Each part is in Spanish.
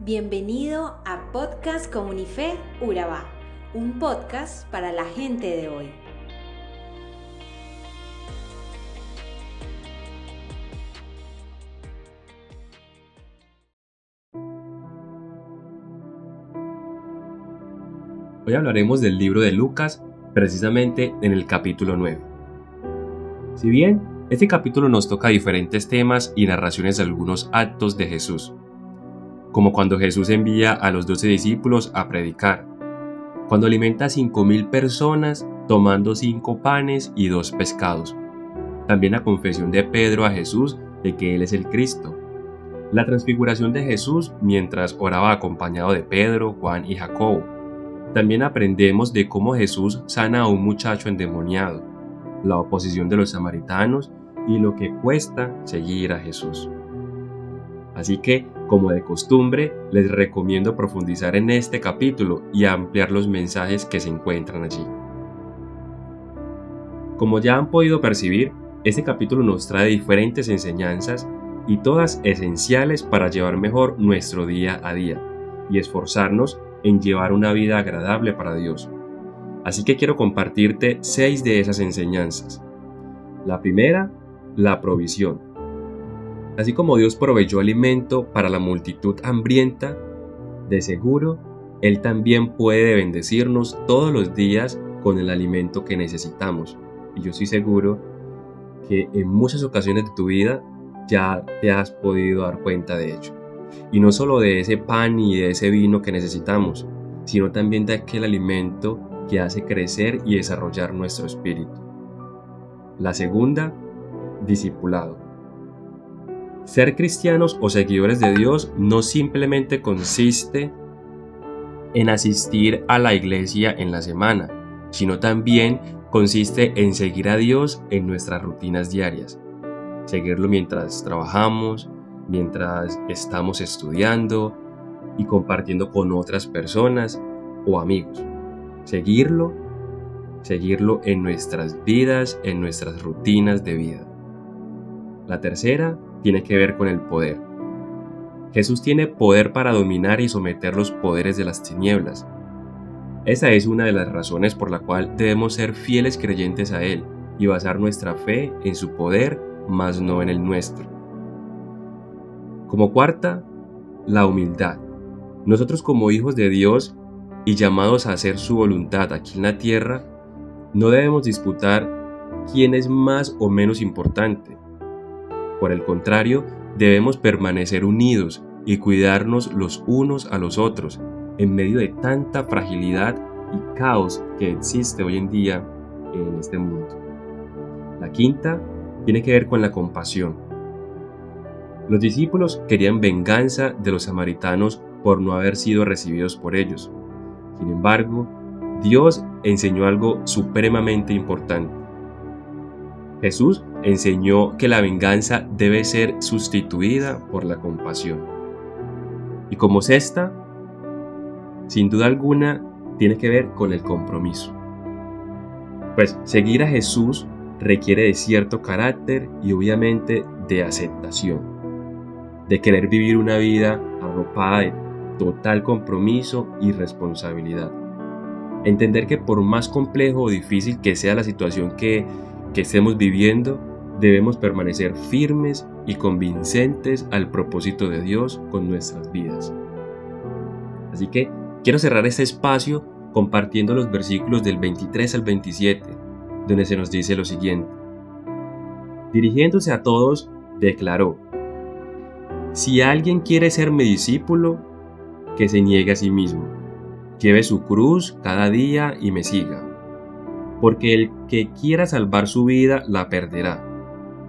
Bienvenido a Podcast Comunife Urabá, un podcast para la gente de hoy. Hoy hablaremos del libro de Lucas, precisamente en el capítulo 9. Si bien este capítulo nos toca diferentes temas y narraciones de algunos actos de Jesús, como cuando Jesús envía a los doce discípulos a predicar, cuando alimenta a cinco mil personas tomando cinco panes y dos pescados, también la confesión de Pedro a Jesús de que Él es el Cristo, la transfiguración de Jesús mientras oraba acompañado de Pedro, Juan y Jacobo. También aprendemos de cómo Jesús sana a un muchacho endemoniado, la oposición de los samaritanos y lo que cuesta seguir a Jesús. Así que, como de costumbre, les recomiendo profundizar en este capítulo y ampliar los mensajes que se encuentran allí. Como ya han podido percibir, este capítulo nos trae diferentes enseñanzas y todas esenciales para llevar mejor nuestro día a día y esforzarnos en llevar una vida agradable para Dios. Así que quiero compartirte seis de esas enseñanzas. La primera, la provisión. Así como Dios proveyó alimento para la multitud hambrienta, de seguro, Él también puede bendecirnos todos los días con el alimento que necesitamos. Y yo estoy seguro que en muchas ocasiones de tu vida ya te has podido dar cuenta de ello. Y no solo de ese pan y de ese vino que necesitamos, sino también de aquel alimento que hace crecer y desarrollar nuestro espíritu. La segunda, discipulado. Ser cristianos o seguidores de Dios no simplemente consiste en asistir a la iglesia en la semana, sino también consiste en seguir a Dios en nuestras rutinas diarias. Seguirlo mientras trabajamos, mientras estamos estudiando y compartiendo con otras personas o amigos. Seguirlo, seguirlo en nuestras vidas, en nuestras rutinas de vida. La tercera tiene que ver con el poder. Jesús tiene poder para dominar y someter los poderes de las tinieblas. Esa es una de las razones por la cual debemos ser fieles creyentes a Él y basar nuestra fe en su poder, mas no en el nuestro. Como cuarta, la humildad. Nosotros como hijos de Dios y llamados a hacer su voluntad aquí en la tierra, no debemos disputar quién es más o menos importante, por el contrario, debemos permanecer unidos y cuidarnos los unos a los otros en medio de tanta fragilidad y caos que existe hoy en día en este mundo. La quinta tiene que ver con la compasión. Los discípulos querían venganza de los samaritanos por no haber sido recibidos por ellos. Sin embargo, Dios enseñó algo supremamente importante. Jesús enseñó que la venganza debe ser sustituida por la compasión. Y como sexta, sin duda alguna, tiene que ver con el compromiso. Pues seguir a Jesús requiere de cierto carácter y obviamente de aceptación, de querer vivir una vida arropada de total compromiso y responsabilidad. Entender que por más complejo o difícil que sea la situación que que estemos viviendo, debemos permanecer firmes y convincentes al propósito de Dios con nuestras vidas. Así que quiero cerrar este espacio compartiendo los versículos del 23 al 27, donde se nos dice lo siguiente. Dirigiéndose a todos, declaró, Si alguien quiere ser mi discípulo, que se niegue a sí mismo, lleve su cruz cada día y me siga porque el que quiera salvar su vida la perderá,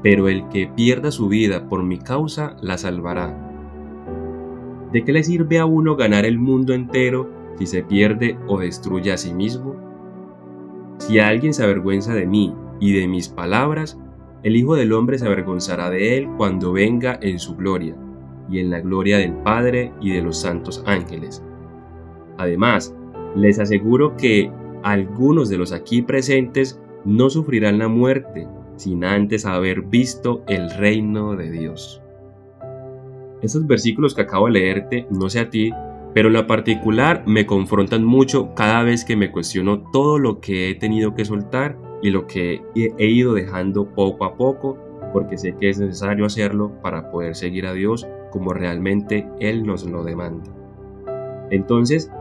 pero el que pierda su vida por mi causa la salvará. ¿De qué le sirve a uno ganar el mundo entero si se pierde o destruye a sí mismo? Si alguien se avergüenza de mí y de mis palabras, el Hijo del Hombre se avergonzará de él cuando venga en su gloria, y en la gloria del Padre y de los santos ángeles. Además, les aseguro que algunos de los aquí presentes no sufrirán la muerte sin antes haber visto el reino de Dios. Estos versículos que acabo de leerte, no sé a ti, pero en la particular me confrontan mucho cada vez que me cuestiono todo lo que he tenido que soltar y lo que he ido dejando poco a poco, porque sé que es necesario hacerlo para poder seguir a Dios como realmente Él nos lo demanda. Entonces,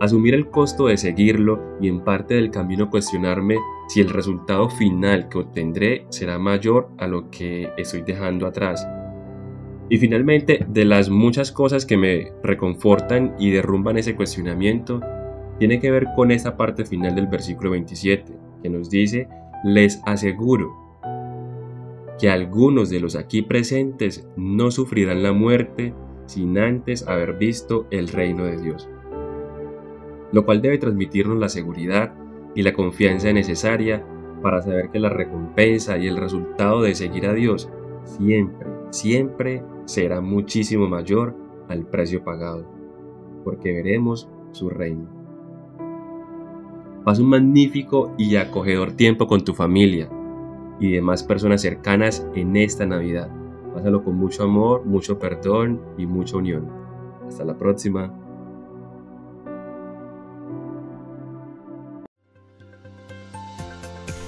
asumir el costo de seguirlo y en parte del camino cuestionarme si el resultado final que obtendré será mayor a lo que estoy dejando atrás. Y finalmente, de las muchas cosas que me reconfortan y derrumban ese cuestionamiento, tiene que ver con esta parte final del versículo 27, que nos dice, les aseguro que algunos de los aquí presentes no sufrirán la muerte sin antes haber visto el reino de Dios. Lo cual debe transmitirnos la seguridad y la confianza necesaria para saber que la recompensa y el resultado de seguir a Dios siempre, siempre será muchísimo mayor al precio pagado, porque veremos su reino. Pasa un magnífico y acogedor tiempo con tu familia y demás personas cercanas en esta Navidad. Pásalo con mucho amor, mucho perdón y mucha unión. Hasta la próxima.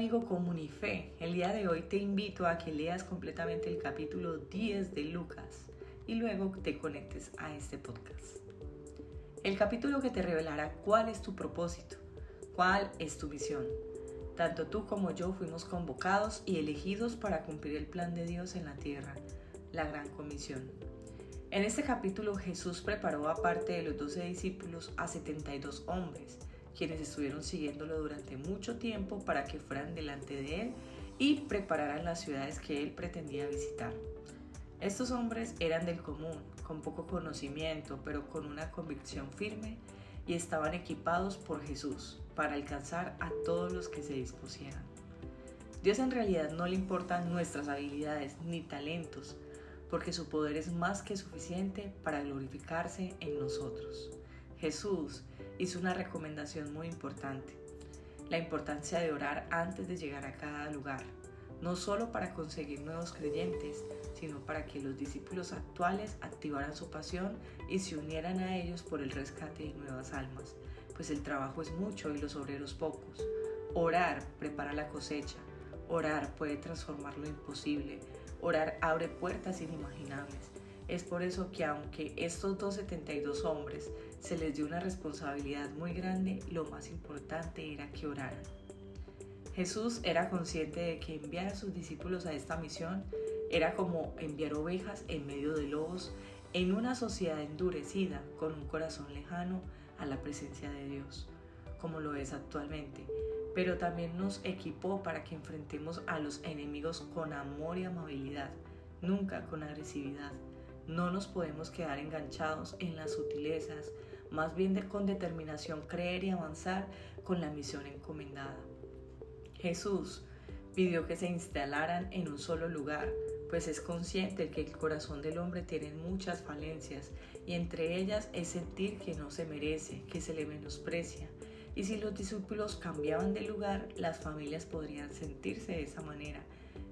Amigo Comunife? El día de hoy te invito a que leas completamente el capítulo 10 de Lucas y luego te conectes a este podcast. El capítulo que te revelará cuál es tu propósito, cuál es tu visión. Tanto tú como yo fuimos convocados y elegidos para cumplir el plan de Dios en la tierra, la gran comisión. En este capítulo Jesús preparó aparte de los doce discípulos a 72 hombres quienes estuvieron siguiéndolo durante mucho tiempo para que fueran delante de él y prepararan las ciudades que él pretendía visitar. Estos hombres eran del común, con poco conocimiento, pero con una convicción firme y estaban equipados por Jesús para alcanzar a todos los que se dispusieran. Dios en realidad no le importan nuestras habilidades ni talentos, porque su poder es más que suficiente para glorificarse en nosotros. Jesús hizo una recomendación muy importante, la importancia de orar antes de llegar a cada lugar, no solo para conseguir nuevos creyentes, sino para que los discípulos actuales activaran su pasión y se unieran a ellos por el rescate de nuevas almas, pues el trabajo es mucho y los obreros pocos. Orar prepara la cosecha, orar puede transformar lo imposible, orar abre puertas inimaginables. Es por eso que aunque estos 272 hombres se les dio una responsabilidad muy grande, lo más importante era que oraran. Jesús era consciente de que enviar a sus discípulos a esta misión era como enviar ovejas en medio de lobos en una sociedad endurecida con un corazón lejano a la presencia de Dios, como lo es actualmente, pero también nos equipó para que enfrentemos a los enemigos con amor y amabilidad, nunca con agresividad. No nos podemos quedar enganchados en las sutilezas, más bien con determinación creer y avanzar con la misión encomendada. Jesús pidió que se instalaran en un solo lugar, pues es consciente de que el corazón del hombre tiene muchas falencias y entre ellas es sentir que no se merece, que se le menosprecia. Y si los discípulos cambiaban de lugar, las familias podrían sentirse de esa manera.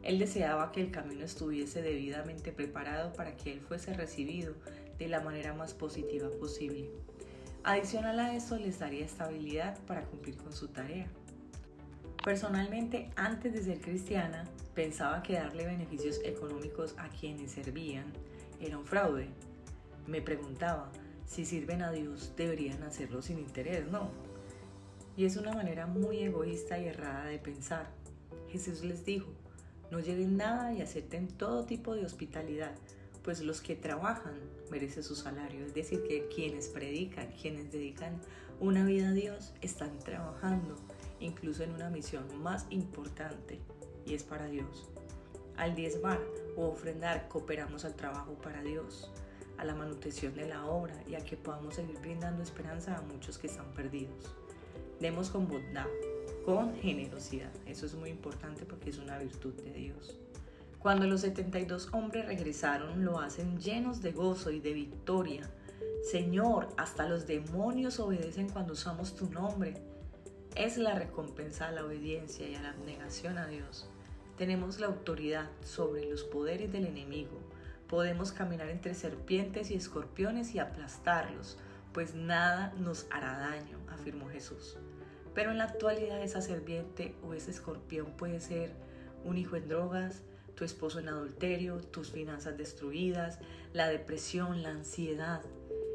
Él deseaba que el camino estuviese debidamente preparado para que él fuese recibido de la manera más positiva posible. Adicional a eso les daría estabilidad para cumplir con su tarea. Personalmente, antes de ser cristiana, pensaba que darle beneficios económicos a quienes servían era un fraude. Me preguntaba, si sirven a Dios, deberían hacerlo sin interés, ¿no? Y es una manera muy egoísta y errada de pensar. Jesús les dijo, no lleven nada y acepten todo tipo de hospitalidad, pues los que trabajan merecen su salario. Es decir, que quienes predican, quienes dedican una vida a Dios, están trabajando incluso en una misión más importante y es para Dios. Al diezmar o ofrendar cooperamos al trabajo para Dios, a la manutención de la obra y a que podamos seguir brindando esperanza a muchos que están perdidos. Demos con bondad, con generosidad. Eso es muy importante porque es una virtud de Dios. Cuando los 72 hombres regresaron, lo hacen llenos de gozo y de victoria. Señor, hasta los demonios obedecen cuando usamos tu nombre. Es la recompensa a la obediencia y a la abnegación a Dios. Tenemos la autoridad sobre los poderes del enemigo. Podemos caminar entre serpientes y escorpiones y aplastarlos, pues nada nos hará daño, afirmó Jesús. Pero en la actualidad esa serpiente o ese escorpión puede ser un hijo en drogas, tu esposo en adulterio, tus finanzas destruidas, la depresión, la ansiedad.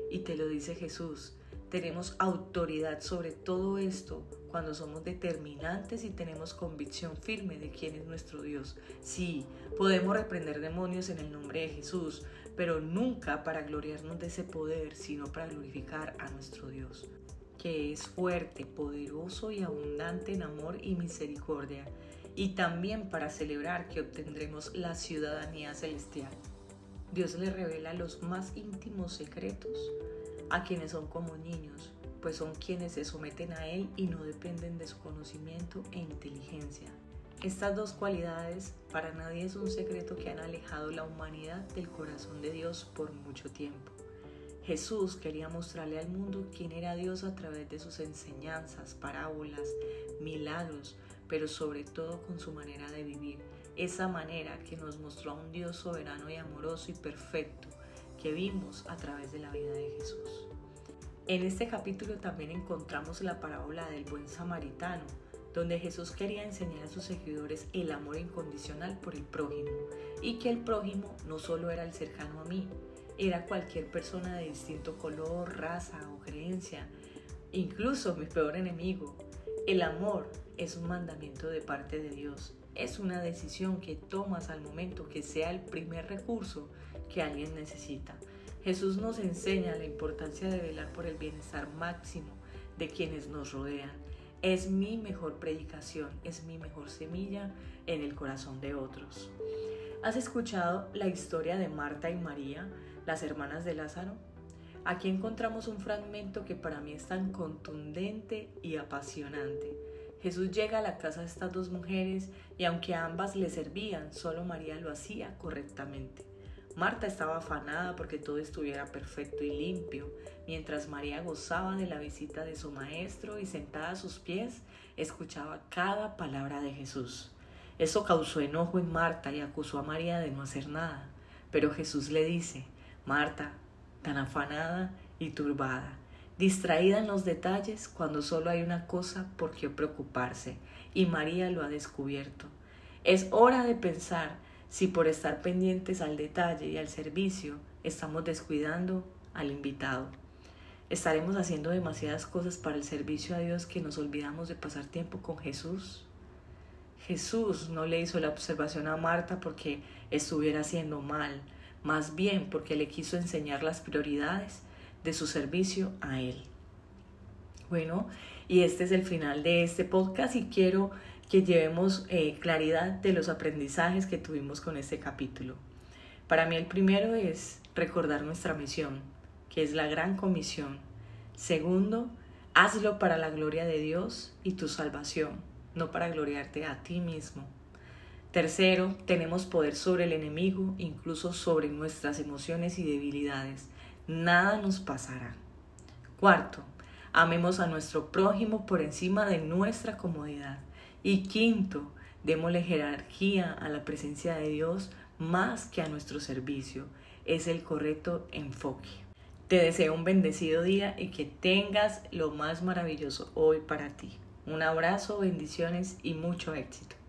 Y te lo dice Jesús, tenemos autoridad sobre todo esto cuando somos determinantes y tenemos convicción firme de quién es nuestro Dios. Sí, podemos reprender demonios en el nombre de Jesús, pero nunca para gloriarnos de ese poder, sino para glorificar a nuestro Dios, que es fuerte, poderoso y abundante en amor y misericordia, y también para celebrar que obtendremos la ciudadanía celestial. Dios le revela los más íntimos secretos a quienes son como niños, pues son quienes se someten a Él y no dependen de su conocimiento e inteligencia. Estas dos cualidades para nadie es un secreto que han alejado la humanidad del corazón de Dios por mucho tiempo. Jesús quería mostrarle al mundo quién era Dios a través de sus enseñanzas, parábolas, milagros, pero sobre todo con su manera de vivir, esa manera que nos mostró a un Dios soberano y amoroso y perfecto, que vimos a través de la vida de Jesús. En este capítulo también encontramos la parábola del buen samaritano, donde Jesús quería enseñar a sus seguidores el amor incondicional por el prójimo y que el prójimo no solo era el cercano a mí, era cualquier persona de distinto color, raza o creencia, incluso mi peor enemigo. El amor es un mandamiento de parte de Dios es una decisión que tomas al momento que sea el primer recurso que alguien necesita. Jesús nos enseña la importancia de velar por el bienestar máximo de quienes nos rodean. Es mi mejor predicación, es mi mejor semilla en el corazón de otros. ¿Has escuchado la historia de Marta y María, las hermanas de Lázaro? Aquí encontramos un fragmento que para mí es tan contundente y apasionante Jesús llega a la casa de estas dos mujeres y aunque ambas le servían, solo María lo hacía correctamente. Marta estaba afanada porque todo estuviera perfecto y limpio, mientras María gozaba de la visita de su maestro y sentada a sus pies escuchaba cada palabra de Jesús. Eso causó enojo en Marta y acusó a María de no hacer nada. Pero Jesús le dice, Marta, tan afanada y turbada, distraída en los detalles cuando solo hay una cosa por qué preocuparse, y María lo ha descubierto. Es hora de pensar si por estar pendientes al detalle y al servicio estamos descuidando al invitado. ¿Estaremos haciendo demasiadas cosas para el servicio a Dios que nos olvidamos de pasar tiempo con Jesús? Jesús no le hizo la observación a Marta porque estuviera haciendo mal, más bien porque le quiso enseñar las prioridades de su servicio a Él. Bueno, y este es el final de este podcast y quiero que llevemos eh, claridad de los aprendizajes que tuvimos con este capítulo. Para mí el primero es recordar nuestra misión, que es la gran comisión. Segundo, hazlo para la gloria de Dios y tu salvación, no para gloriarte a ti mismo. Tercero, tenemos poder sobre el enemigo, incluso sobre nuestras emociones y debilidades nada nos pasará. Cuarto, amemos a nuestro prójimo por encima de nuestra comodidad. Y quinto, démosle jerarquía a la presencia de Dios más que a nuestro servicio. Es el correcto enfoque. Te deseo un bendecido día y que tengas lo más maravilloso hoy para ti. Un abrazo, bendiciones y mucho éxito.